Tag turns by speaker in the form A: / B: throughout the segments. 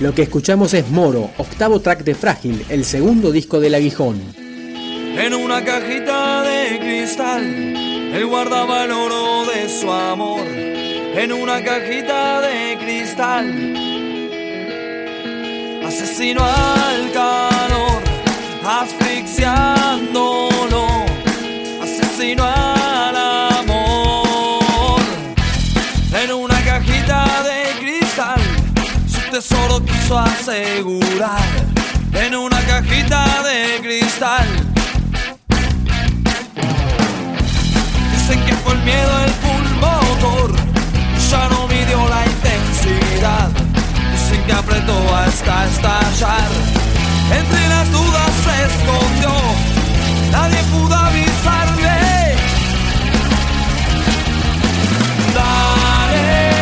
A: Lo que escuchamos es Moro, octavo track de Frágil, el segundo disco del aguijón.
B: En una cajita de cristal, él guardaba el oro de su amor. En una cajita de cristal, asesino al calor, asfixiándolo, asesino al tesoro quiso asegurar en una cajita de cristal. Dicen que fue el miedo el pulmotor, ya no midió la intensidad. Dicen que apretó hasta estallar. Entre las dudas se escondió, nadie pudo avisarle. en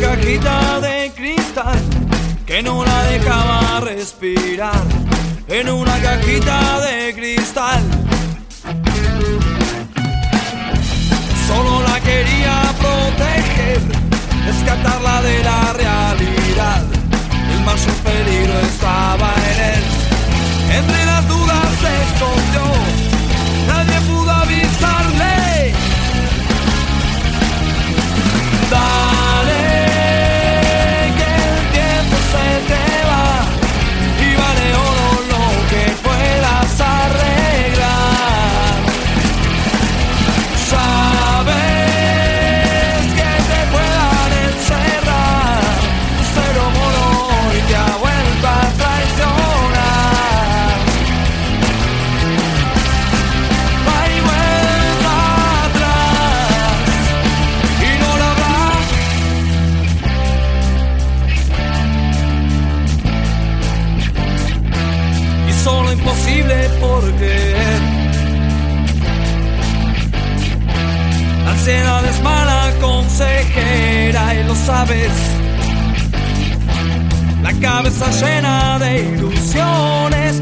B: cajita de cristal que no la dejaba respirar, en una cajita de cristal. Solo la quería proteger, rescatarla de la realidad. El mayor peligro estaba en él. Entre las dudas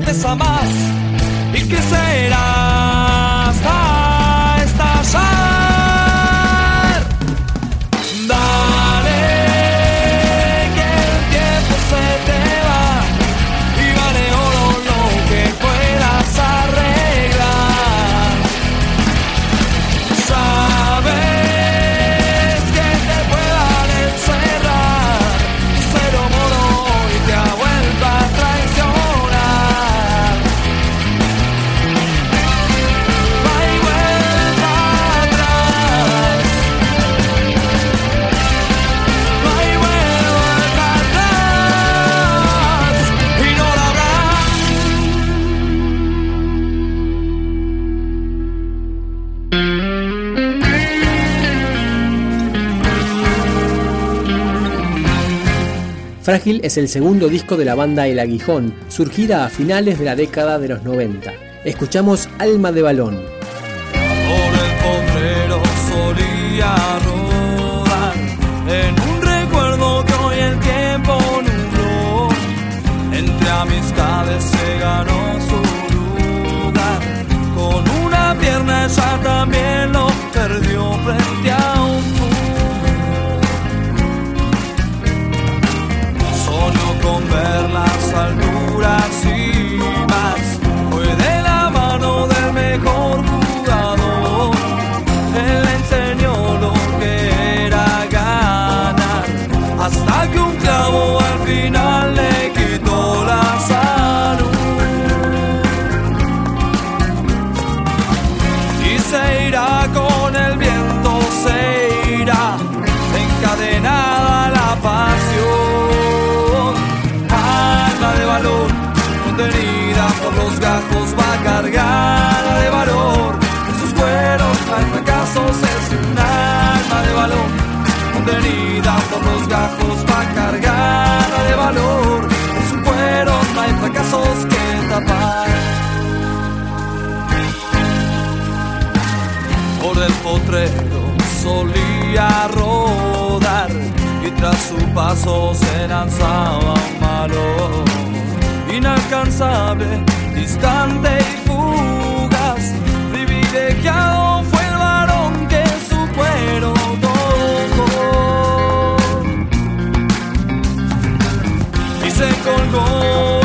B: pesa más. ¿Y qué será
A: Frágil es el segundo disco de la banda El Aguijón, surgida a finales de la década de los 90. Escuchamos Alma de Balón.
B: Por el solía rodar en un recuerdo que hoy el tiempo nubló. Entre amistades se ganó su lugar. Con una pierna ella también lo perdió frente a solía rodar y tras su paso se lanzaba un malo inalcanzable, distante y fugaz, privilegiado fue el varón que su cuero tocó y se colgó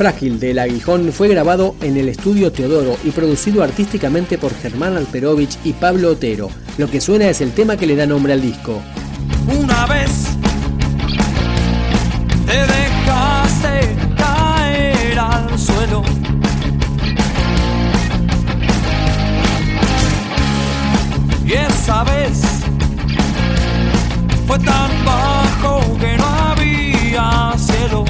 A: Frágil del Aguijón fue grabado en el estudio Teodoro y producido artísticamente por Germán Alperovich y Pablo Otero. Lo que suena es el tema que le da nombre al disco.
B: Una vez te dejaste caer al suelo. Y esa vez fue tan bajo que no había cielo.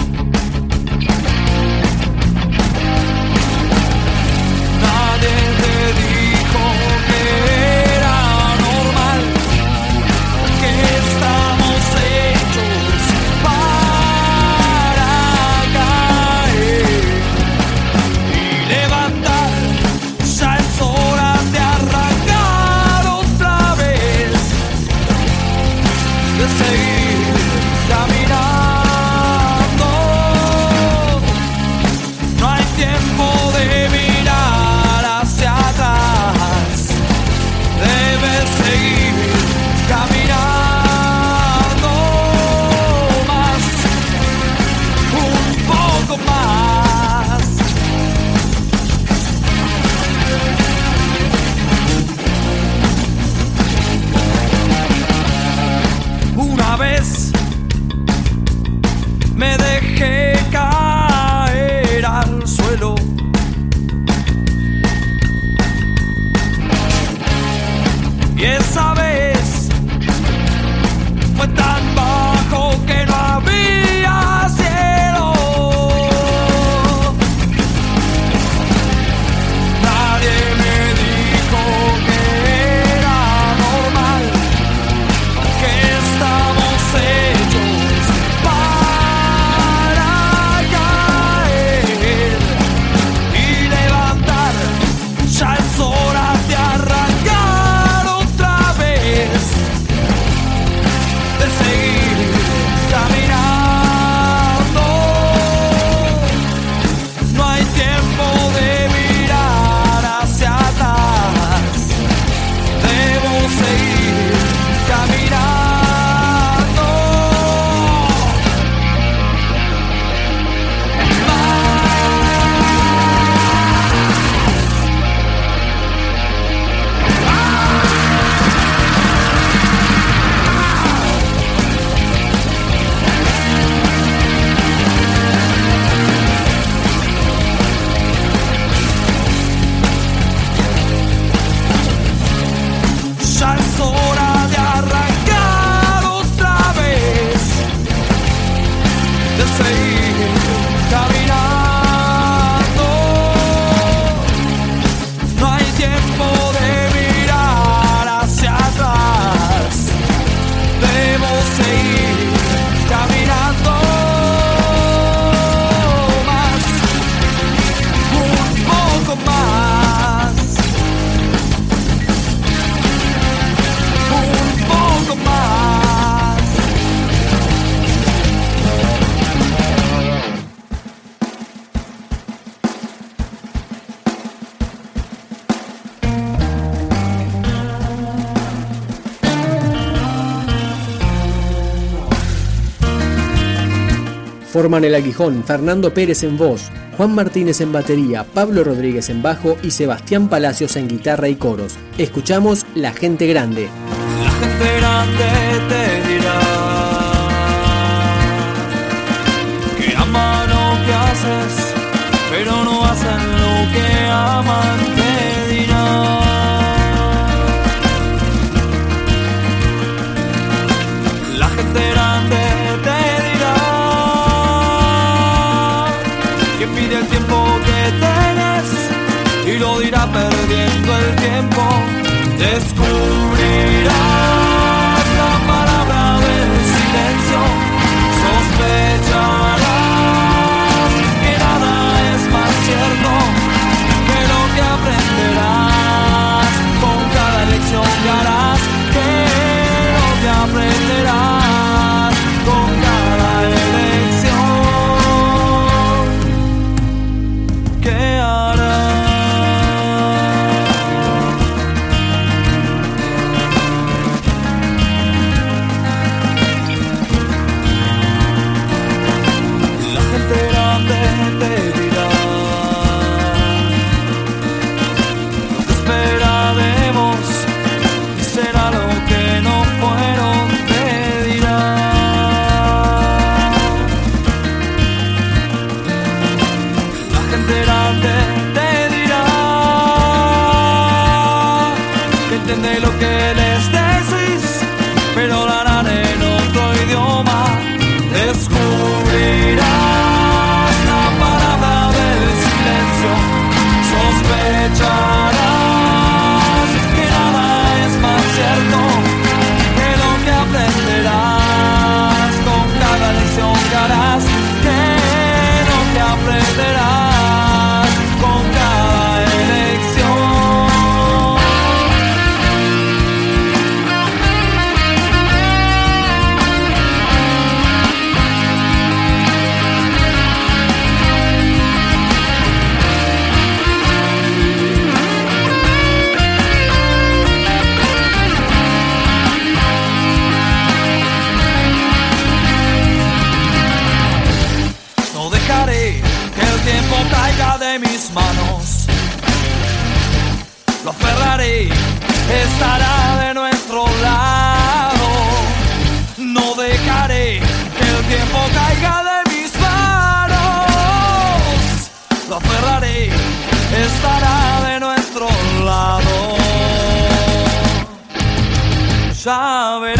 A: Forman el aguijón Fernando Pérez en voz, Juan Martínez en batería, Pablo Rodríguez en bajo y Sebastián Palacios en guitarra y coros. Escuchamos La Gente Grande.
B: La gente grande te dirá que aman lo que haces, pero no hacen lo que aman.
C: saber